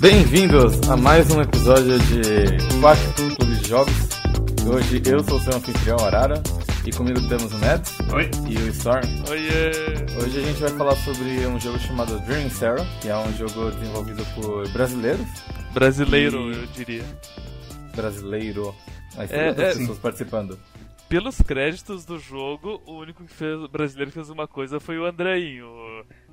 Bem-vindos a mais um episódio de de Jogos. Hoje eu sou o seu anfitrião Arara e comigo temos o Nets Oi. e o Storm. Oiê! Hoje a gente vai falar sobre um jogo chamado Dream Zero, que é um jogo desenvolvido por brasileiros. Brasileiro, E- eu diria. Brasileiro. Mas tem É, outras é, pessoas participando. Pelos créditos do jogo, o único que fez, brasileiro que fez uma coisa foi o Andreinho.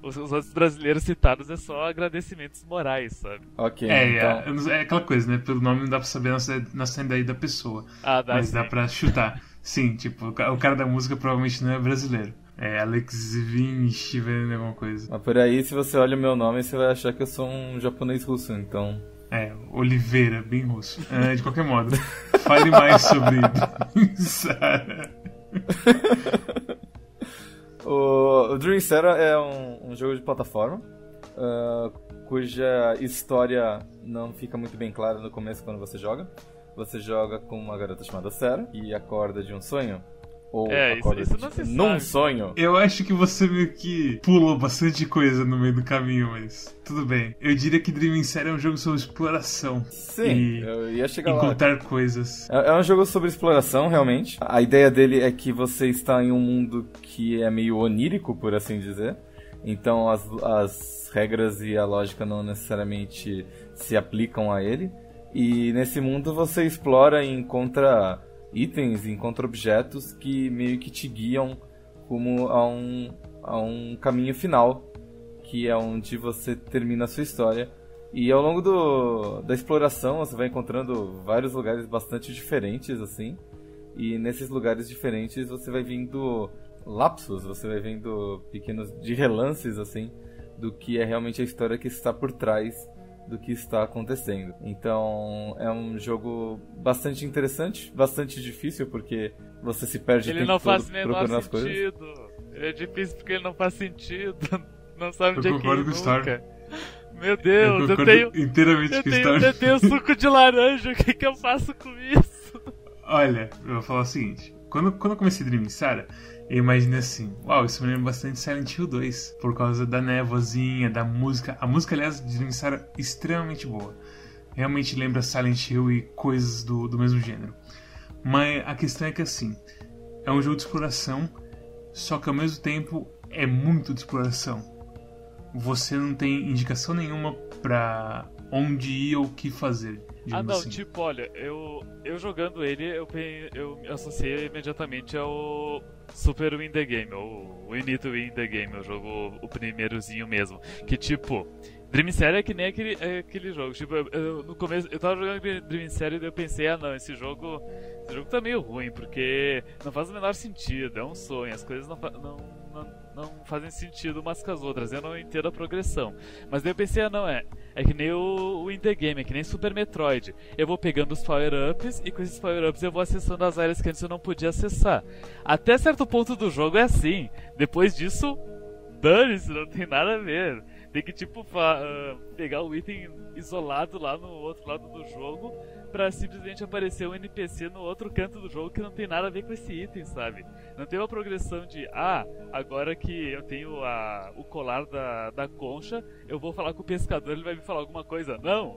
Os, os outros brasileiros citados é só agradecimentos morais, sabe? Ok, É, então. é, não sei, é aquela coisa, né? Pelo nome não dá pra saber na saída aí da pessoa. Ah, dá mas sim. dá pra chutar. Sim, tipo, o ca- o cara da música provavelmente não é brasileiro. É Alex Vinci, vendo alguma coisa. Mas por aí, se você olha o meu nome, você vai achar que eu sou um japonês russo, então. É, Oliveira, bem russo. É, de qualquer modo, fale mais sobre Sara. O, Dream Zero é um, um jogo de plataforma ah, cuja história não fica muito bem clara no começo quando você joga. Você joga com uma garota chamada Sarah e acorda de um sonho. Ou É, isso- acorda isso não se num sabe. sonho. Eu acho que você meio que pulou bastante coisa no meio do caminho, mas tudo bem. Eu diria que Dreaming Série é um jogo sobre exploração. Sim, E eu ia chegar lá. encontrar coisas. É é um jogo sobre exploração, realmente. A ideia dele é que você está em um mundo que é meio onírico, por assim dizer. Então as, as regras e a lógica não necessariamente se aplicam a ele. E nesse mundo você explora e encontra itens, encontra objetos que meio que te guiam como a um, a um caminho final, que é onde você termina a sua história. E ao longo do, da exploração você vai encontrando vários lugares bastante diferentes, assim. E nesses lugares diferentes você vai vendo lapsos, você vai vendo pequenos de relances, assim, do que é realmente a história que está por trás do que está acontecendo. Então é um jogo bastante interessante, bastante difícil, porque você se perde o Ele tempo não todo faz menor procurando as coisas. sentido. Ele é difícil porque ele não faz sentido. Não sabe Eu onde é que o Storm. nunca. Meu Eu Deus, eu, concordo tenho... inteiramente Eu o tenho, eu tenho suco de laranja, o que, que eu faço com isso? Olha, eu vou falar o seguinte. Quando, quando eu comecei a Dreaming Sara, eu imaginei assim, uau, isso me lembra bastante Silent Hill 2, por causa da névoazinha, da música. A música, aliás, de Dreaming Sara é extremamente boa. Realmente lembra Silent Hill e coisas do, do mesmo gênero. Mas a questão é que assim, é um jogo de exploração, só que ao mesmo tempo é muito de exploração. Você não tem indicação nenhuma pra onde ir ou o que fazer. Ah, não, assim. tipo, olha, eu, eu jogando ele, eu, eu me associei imediatamente ao Super Win the Game, ou We Need to Win the Game, o jogo, o primeirozinho mesmo. Que tipo, Dream Series é que nem aquele, é aquele jogo. Tipo, eu, eu- no começo, eu tava jogando Dream Series e eu pensei, ah não, esse jogo, esse jogo tá meio ruim, porque não faz o menor sentido, é um sonho, as coisas não, não, não, não fazem sentido umas com as outras, eu não entendo a progressão. Mas daí eu pensei, ah não, é, é que nem o, o In The Game, é que nem Super Metroid. Eu vou pegando os power-ups e com esses power-ups eu vou acessando as áreas que antes eu não podia acessar. Até certo ponto do jogo é assim. Depois disso, dane-se, não tem nada a ver. Tem que, tipo, ah, pegar o item isolado lá no outro lado do jogo pra simplesmente aparecer um NPC no outro canto do jogo que não tem nada a ver com esse item, sabe? Não tem uma progressão de, ah, agora que eu tenho a, o colar da, da concha, eu vou falar com o pescador, ele vai me falar alguma coisa. Não!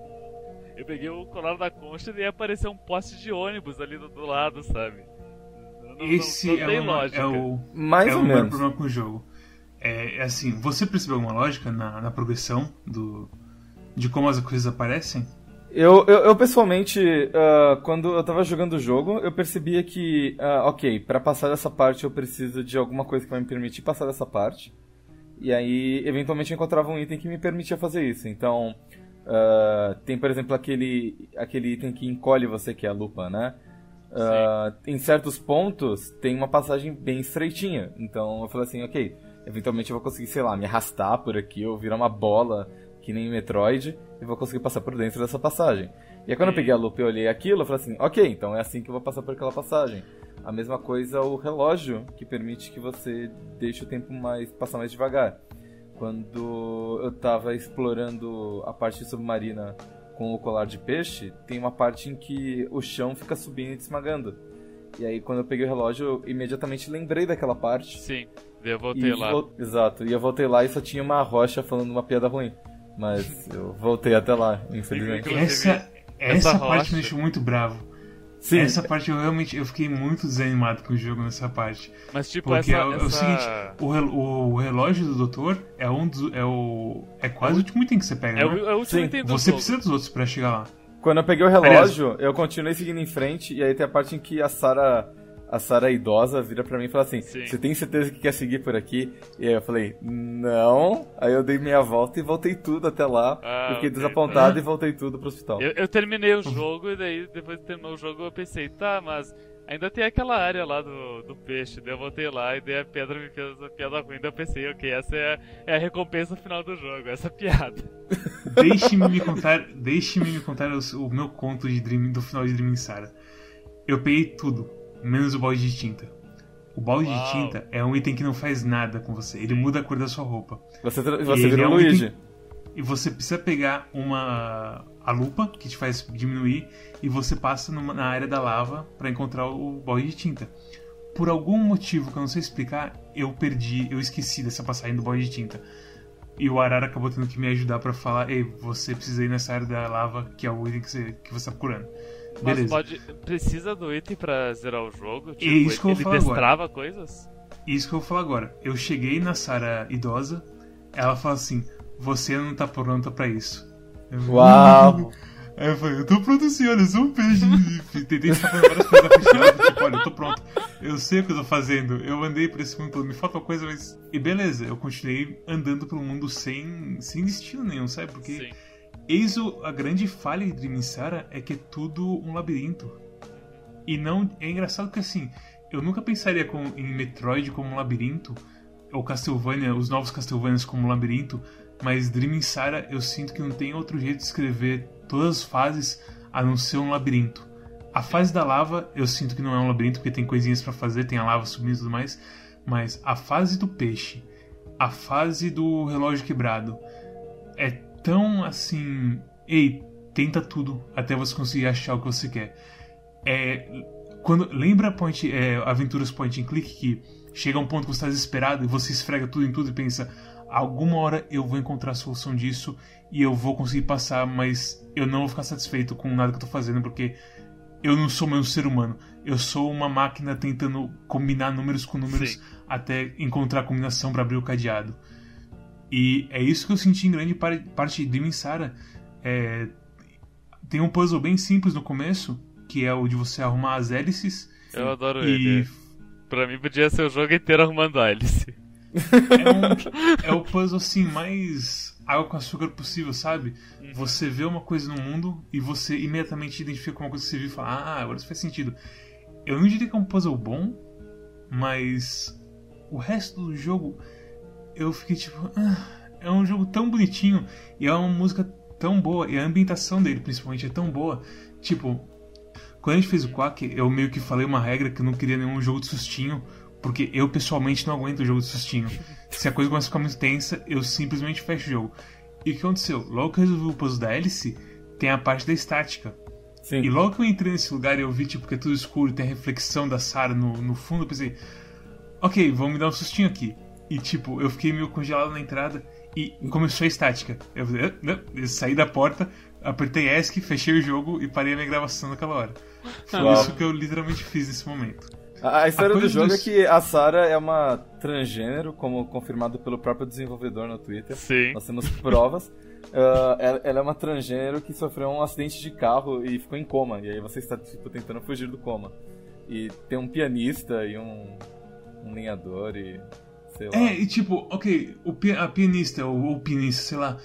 Eu peguei o colar da concha e aí apareceu um poste de ônibus ali do, do lado, sabe? Não, não- Esse não é, tem uma- lógica. é o Mais é ou menos. problema com o jogo. É, é assim, você percebeu alguma lógica na, na progressão do de como as coisas aparecem? Eu, eu, eu, pessoalmente, ah, quando eu tava jogando o jogo, eu percebia que, ah, ok, pra passar dessa parte eu preciso de alguma coisa que vai me permitir passar dessa parte. E aí, eventualmente, eu encontrava um item que me permitia fazer isso. Então, ah, tem, por exemplo, aquele, aquele item que encolhe você, que é a lupa, né? Em certos pontos, tem uma passagem bem estreitinha. Então, eu falei assim, ok, eventualmente eu vou conseguir, sei lá, me arrastar por aqui ou virar uma bola que nem Metroid, e vou conseguir passar por dentro dessa passagem. E aí quando eu peguei a lupa e olhei aquilo, eu falei assim, ok, então é assim que eu vou passar por aquela passagem. A mesma coisa o relógio, que permite que você deixe o tempo mais passar mais devagar. Quando eu tava explorando a parte submarina com o colar de peixe, tem uma parte em que o chão fica subindo e te esmagando. E aí quando eu peguei o relógio, eu imediatamente lembrei daquela parte. Sim, eu voltei E lá. vo- Exato, e eu voltei lá e só tinha uma rocha falando uma piada ruim. Mas eu voltei até lá, infelizmente. Essa, essa, essa parte rocha- me deixou muito bravo. Sim, Essa parte eu realmente eu fiquei muito desanimado com o jogo nessa parte. Mas tipo, Porque essa. é, o- é o essa- seguinte, o, rel- o relógio do doutor é um dos, é o é quase o último item que você pega, É né? o, é o último Sim. item do Você jogo. precisa dos outros pra chegar lá. Quando eu peguei o relógio, eu continuei seguindo em frente, e aí tem a parte em que a Sarah, a Sarah idosa vira pra mim e fala assim, Sim. você tem certeza que quer seguir por aqui? E aí eu falei, não. Aí eu dei meia volta e voltei tudo até lá. Ah, fiquei desapontado e voltei tudo pro hospital. Eu, eu terminei o jogo e daí, depois de terminar o jogo, eu pensei, tá, mas ainda tem aquela área lá do, do peixe. Daí eu voltei lá e daí a pedra me fez a piada ruim. Daí eu pensei, ok, essa é, a- é a recompensa final do jogo, essa piada. Deixe-me me contar, deixe-me me contar o, o meu conto de Dream, do final de Dream Sara. Eu peguei tudo, menos o balde de tinta. O balde Uau. de tinta é um item que não faz nada com você. Ele muda a cor da sua roupa. Você, você virou é o um Luigi. item- E você precisa pegar uma a lupa que te faz diminuir e você passa numa- na área da lava para encontrar o balde de tinta. Por algum motivo que eu não sei explicar, eu perdi, eu esqueci dessa passagem do balde de tinta. E o Arara acabou tendo que me ajudar para falar: "Ei, você precisa ir nessa área da lava que é o item que você que você tá procurando". Mas Beleza. pode. Precisa do item pra zerar o jogo? Tipo, isso que eu ele vou agora. destrava coisas? Isso que eu vou falar agora. Eu cheguei na Sara idosa, ela fala assim: "Você não tá pronta para isso". Eu- Uau! Aí eu falei, eu tô pronto sim, olha, eu sou um peixe. E Tentei várias coisas dela, tipo, olha, eu tô pronto. Eu sei o que eu tô fazendo. Eu andei por esse mundo todo, me falta uma coisa, mas. E beleza, eu continuei andando pelo mundo sem, sem destino nenhum, sabe? Porque Sim. eis o, a grande falha de Dream Sara é que é tudo um labirinto. E não. É engraçado que assim, eu nunca pensaria com, em Metroid como um labirinto, ou Castlevania, os novos Castlevanias como labirinto, mas Dream Sara eu sinto que não tem outro jeito de escrever todas as fases a não ser um labirinto. A fase da lava eu sinto que não é um labirinto porque tem coisinhas pra fazer, tem a lava subindo e tudo mais, mas a fase do peixe, a fase do relógio quebrado é tão assim, ei, tenta tudo até você conseguir achar o que você quer. É, quando lembra point, é, aventuras point and click que chega um ponto que você está desesperado e você esfrega tudo em tudo e pensa alguma hora eu vou encontrar a solução disso e eu vou conseguir passar, mas eu não vou ficar satisfeito com nada que eu tô fazendo porque eu não sou mais um ser humano. Eu sou uma máquina tentando combinar números com números Sim. até encontrar a combinação para abrir o cadeado. E é isso que eu senti em grande par- parte de Dream Sara. É, tem um puzzle bem simples no começo, que é o de você arrumar as hélices. Eu adoro E ele. Pra mim podia ser o jogo inteiro arrumando hélice. é, um, é o puzzle assim mais água com açúcar possível, sabe? Você vê uma coisa no mundo e você imediatamente identifica com uma coisa que você viu e fala, ah, agora isso faz sentido. Eu não diria que é um puzzle bom, mas o resto do jogo eu fiquei tipo, ah, é um jogo tão bonitinho e é uma música tão boa e a ambientação dele principalmente é tão boa. Tipo, quando a gente fez o Quack, eu meio que falei uma regra que eu não queria nenhum jogo de sustinho, porque eu pessoalmente não aguento o jogo de sustinho. Se a coisa começa a ficar muito tensa, eu simplesmente fecho o jogo. E o que aconteceu? Logo que eu resolvi o puzzle da hélice, tem a parte da estática. Sim. E logo que eu entrei nesse lugar e eu vi tipo, que é tudo escuro, tem a reflexão da Sarah no, no fundo, eu pensei, ok, vamos me dar um sustinho aqui. E tipo, eu fiquei meio congelado na entrada e começou a estática. Eu, "Ah, não." eu saí da porta, apertei ESC, fechei o jogo e parei a minha gravação naquela hora. Foi Uau. isso que eu literalmente fiz nesse momento. A, a história A do jogo dos- é que a Sarah é uma transgênero, como confirmado pelo próprio desenvolvedor no Twitter. Sim. Nós temos provas. Ah, ela, ela é uma transgênero que sofreu um acidente de carro e ficou em coma. E aí você está tipo, tentando fugir do coma. E tem um pianista e um, um lenhador e. sei lá. É, e tipo, ok, o pi- a pianista, ou ou o pianista, sei lá,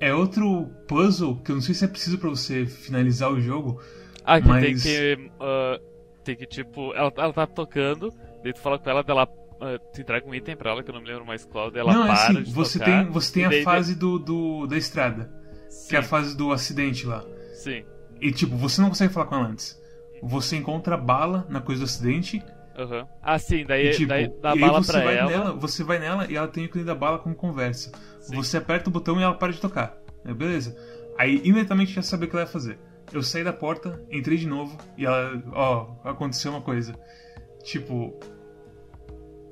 é outro puzzle que eu não sei se é preciso pra você finalizar o jogo. Ah, que tem Mas- que. ah, tem que, tipo, ela, ela tá tocando, daí tu fala com ela, daí ela. ah, tu entrega um item pra ela, que eu não me lembro mais qual, daí ela não, é para assim, de você tocar, tem, você tem a fase do, do- da estrada, Sim, que é a fase do acidente lá. sim. E tipo, você não consegue falar com ela antes. Você encontra bala na coisa do acidente. Aham. Ah, sim, daí, e, tipo, daí dá e bala você pra vai ela. nela, você vai nela e ela tem o ícone da bala como conversa. Sim. Você aperta o botão e ela para de tocar. É, beleza. Aí imediatamente já sabe o que ela vai fazer. Eu saí da porta, entrei de novo e ela, ó, aconteceu uma coisa. Tipo,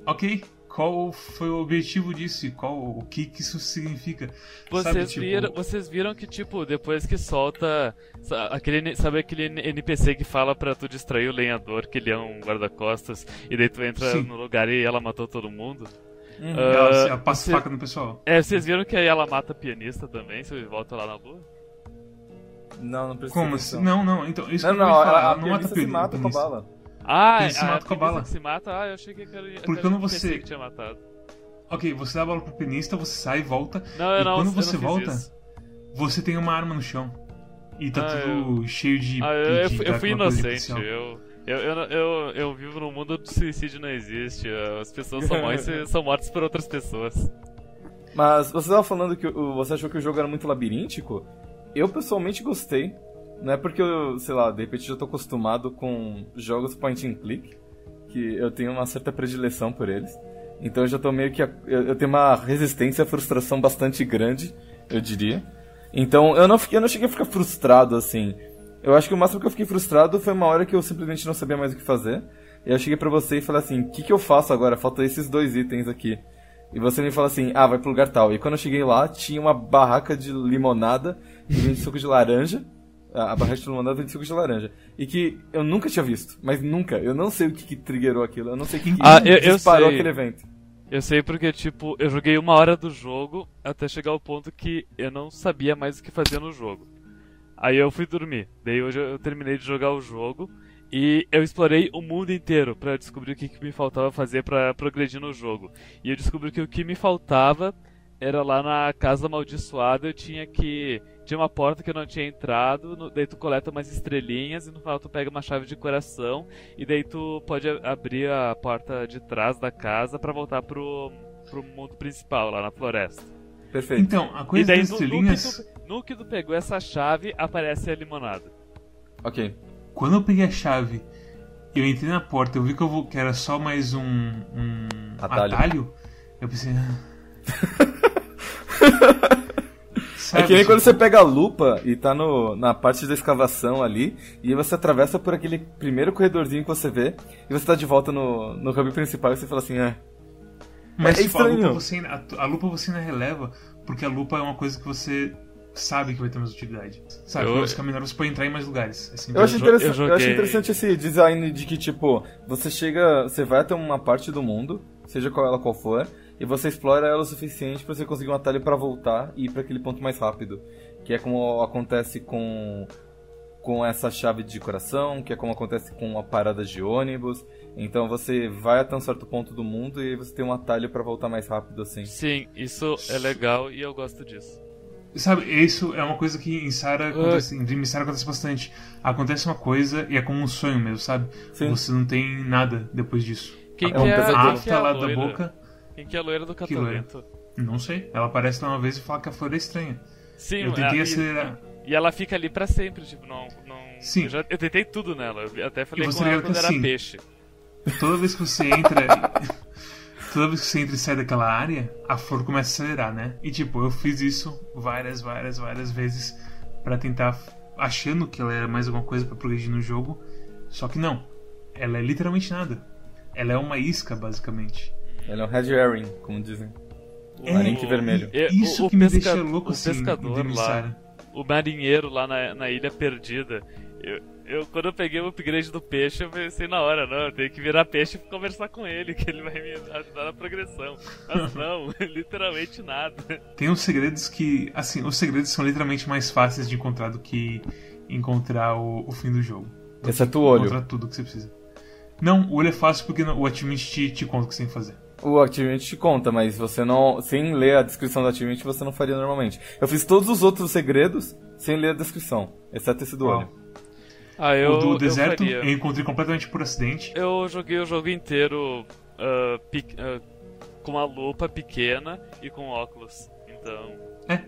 ok, qual foi o objetivo disso e qual o que que isso significa? Vocês, Sabe, tipo, viram, vocês viram que, tipo, depois que solta. Aquele, sabe aquele NPC que fala pra tu distrair o lenhador, que ele é um guarda-costas, e daí tu entra Sim. no lugar e ela matou todo mundo? Uhum. Ah, Ela, ela passa você- faca no pessoal. É, vocês viram que aí ela mata a pianista também, se volta lá na lua? Não, não precisa. Como assim? Não, não, então, isso Não, que eu não, ia a, a, ela não mata pianista se mata com a pianista. bala. Ah, Ele se a mata com a bala. que se mata? Ah, eu achei que era, Porque quando você- que tinha matado. Ok, você dá a bola pro pianista, você sai e volta. Não, eu e não, quando eu não você volta, isso. você tem uma arma no chão. E tá Ah, tudo cheio de. Ah, eu, eu de- fui- eu fui alguma coisa de inocente. Eu, eu, eu, eu, eu vivo num mundo onde suicídio não existe. As pessoas são mortas, são mortas por outras pessoas. Mas você tava falando que você achou que o jogo era muito labiríntico? Eu pessoalmente gostei. Não é porque eu, sei lá, de repente já tô acostumado com jogos point and click, que eu tenho uma certa predileção por eles. Então eu já tô meio que. a- Eu, eu tenho uma resistência à frustração bastante grande, eu diria. Então eu não, fiquei, eu não cheguei a ficar frustrado assim. Eu acho que o máximo que eu fiquei frustrado foi uma hora que eu simplesmente não sabia mais o que fazer. E eu cheguei pra você e falei assim: o que, que eu faço agora? Faltam esses dois itens aqui. E você me fala assim, ah, vai pro lugar tal. E quando eu cheguei lá, tinha uma barraca de limonada e vende suco de laranja. A a barraca de limonada vende suco de laranja. E que eu nunca tinha visto. Mas nunca. Eu não sei o que, que triggerou aquilo. Eu não sei o que, que Ah, eu- eu disparou sei. aquele evento. Eu sei porque, tipo, eu joguei uma hora do jogo até chegar ao ponto que eu não sabia mais o que fazer no jogo. Aí eu fui dormir. Daí hoje eu terminei de jogar o jogo e eu explorei o mundo inteiro pra descobrir o que, que me faltava fazer pra progredir no jogo. E eu descobri que o que me faltava era lá na casa amaldiçoada eu tinha que. Tinha uma porta que eu não tinha entrado, no- daí tu coleta umas estrelinhas e no final tu pega uma chave de coração e daí tu pode abrir a porta de trás da casa pra voltar pro, pro mundo principal, lá na floresta. Perfeito. Então, a e coisa daí das no, no, que estrelinhas. tu, no que tu pegou essa chave, aparece a limonada. Ok. Quando eu peguei a chave, eu entrei na porta, eu vi que, eu vou, que era só mais um, um Atalho. atalho. Eu pensei. ah. É que nem Sabe, quando você pega a lupa e tá no, na parte da escavação ali, e você atravessa por aquele primeiro corredorzinho que você vê, e você tá de volta no, no hub principal e você fala assim, é. Mas é tipo, a, lupa estranho. você, ainda- a, a lupa você ainda releva, porque a lupa é uma coisa que você sabe que vai ter mais utilidade. Sabe? Eu- Quando você caminhar, você pode entrar em mais lugares. Assim, Eu acho, eu eu acho interessante esse design de que, tipo, você chega. Você vai até uma parte do mundo, seja qual ela qual for, e você explora ela o suficiente pra você conseguir um atalho pra voltar e ir pra aquele ponto mais rápido. Que é como acontece com. Com essa chave de coração, que é como acontece com a parada de ônibus. Então você vai até um certo ponto do mundo e aí você tem um atalho pra voltar mais rápido assim. Sim, isso é legal e eu gosto disso. Sabe, isso é uma coisa que em Sara acontece, em Dream Sara acontece bastante. Acontece uma coisa e é como um sonho mesmo, sabe? Sim. Você não tem nada depois disso. Quem É que é, A que é a lá da loira? boca, Quem que é a loira do catavento? não sei. Ela aparece lá uma vez e fala que a flor é estranha. Sim, Eu tentei é- acelerar. E, e ela fica ali pra sempre, tipo, não. não Sim. Eu, já, eu tentei tudo nela. Eu até falei com ela quando que era peixe. Toda vez que você entra. toda vez que você entra e sai daquela área, a flor começa a acelerar, né? E tipo, eu fiz isso várias, várias, várias vezes pra tentar. achando que ela era mais alguma coisa pra progredir no jogo. Só que não. Ela é literalmente nada. Ela é uma isca, basicamente. Ele é um red herring, como dizem. É, Marinque vermelho. e- Isso o- o que me pesca- deixa louco o assim. pescador lá. O marinheiro lá na, na ilha perdida. Eu, eu, quando eu peguei o upgrade do peixe, eu pensei na hora, não, eu tenho que virar peixe e conversar com ele, que ele vai me ajudar na progressão. Mas não, literalmente nada. Tem uns segredos que. Assim, os segredos são literalmente mais fáceis de encontrar do que encontrar o, o fim do jogo. Exceto o olho. Encontrar tudo que você precisa. Não, o olho é fácil porque o achievement te, te conta o que você tem que fazer. O Achievement te conta, mas você não. Sem ler a descrição do Achievement, você não faria normalmente. Eu fiz todos os outros segredos sem ler a descrição, exceto esse do Uau. olho. Ah, eu, o do eu deserto faria. eu encontrei completamente por acidente. Eu joguei o jogo inteiro pe- ah, com uma lupa pequena e com óculos. Então. É.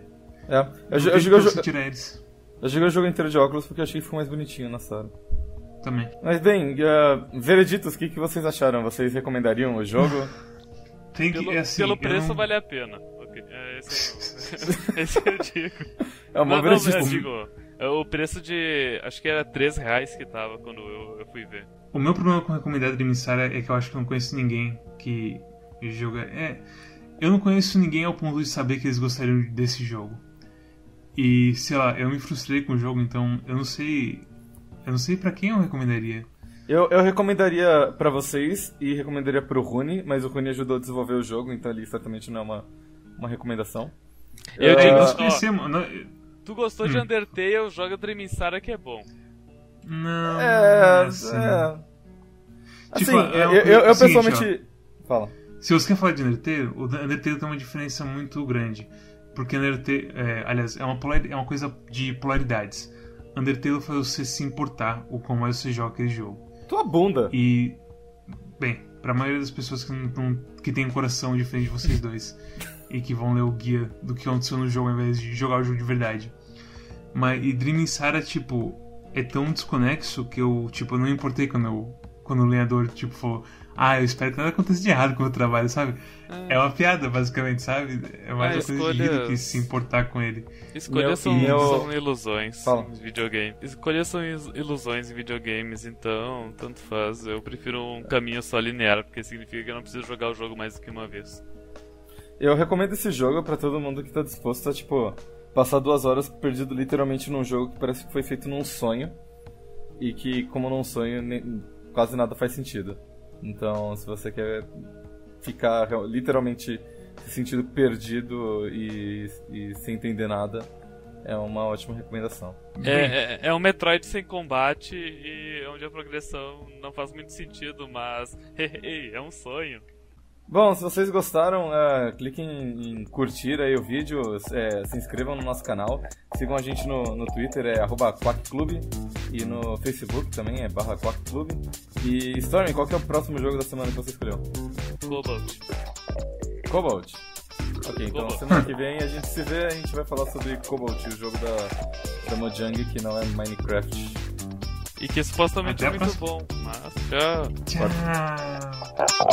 Eu, Não jo- eu tem joguei tirar eles. Eu joguei o jogo inteiro de óculos porque eu achei que ficou mais bonitinho na sala. Também. Mas bem, uh, vereditos, o que, que vocês acharam? Vocês recomendariam o jogo? Tem que, Pelo, é assim, pelo eu preço não- vale a pena. Ok, é, esse, é, esse eu digo. É uma não, não, veredito. eu digo, é o preço de. Acho que era 3 reais que tava quando eu, eu fui ver. O meu problema com recomendar Dream Sara é que eu acho que eu não conheço ninguém que joga. É, eu não conheço ninguém ao ponto de saber que eles gostariam desse jogo. E sei lá, eu me frustrei com o jogo, então eu não sei, eu não sei para quem eu recomendaria. Eu, eu recomendaria pra vocês e recomendaria pro Rune, mas o Rune ajudou a desenvolver o jogo, então ali certamente não é uma, uma recomendação. Eu Ah, digo, Nós ó, conhecemos, não, tu gostou de Hum. Undertale, joga Dreaming Sara que é bom. não É, assim. é. Assim, Tipo, eu, o- eu, eu é seguinte, pessoalmente. Fala. Se você quer falar de Undertale, o Undertale tem uma diferença muito grande. Porque Undertale, é, aliás, é uma, é uma coisa de polaridades. Undertale faz você se importar o como mais você joga aquele jogo. Tua bunda. E, bem, pra maioria das pessoas que, não, que tem um coração diferente de vocês dois e que vão ler o guia do que aconteceu no jogo ao invés de jogar o jogo de verdade. Mas, e Dreaming Sara, tipo, é tão desconexo que eu, tipo, eu não importei quando, eu, quando o lenhador, tipo, falou ah, eu espero que nada aconteça de errado com o meu trabalho, sabe? É uma piada, basicamente, sabe? É mais Ah, uma coisa de rir do que se importar com ele. Escolhas são, meu- são ilusões Fala. em videogame. Escolhas são ilusões em videogames, então tanto faz. Eu prefiro um caminho só linear, porque significa que eu não preciso jogar o jogo mais do que uma vez. Eu recomendo esse jogo pra todo mundo que tá disposto a, tipo, passar duas horas perdido literalmente num jogo que parece que foi feito num sonho. E que, como num sonho, nem- quase nada faz sentido. Então, se você quer ficar literalmente se sentindo perdido e, e sem entender nada, é uma ótima recomendação. É, é, é um Metroid sem combate e onde a progressão não faz muito sentido, mas hey, é um sonho. Bom, se vocês gostaram, é, cliquem em curtir aí o vídeo, é, se inscrevam no nosso canal, sigam a gente no, no Twitter, é arroba quackclub, e no Facebook também é barra quackclub. E Stormy, qual que é o próximo jogo da semana que você escolheu? Cobalt. Cobalt. Ok, então Cobalt. semana que vem a gente se vê, a gente vai falar sobre Cobalt, o jogo da, da Mojang, que não é Minecraft. E que supostamente Até é muito bom, mas tchau. Tchau!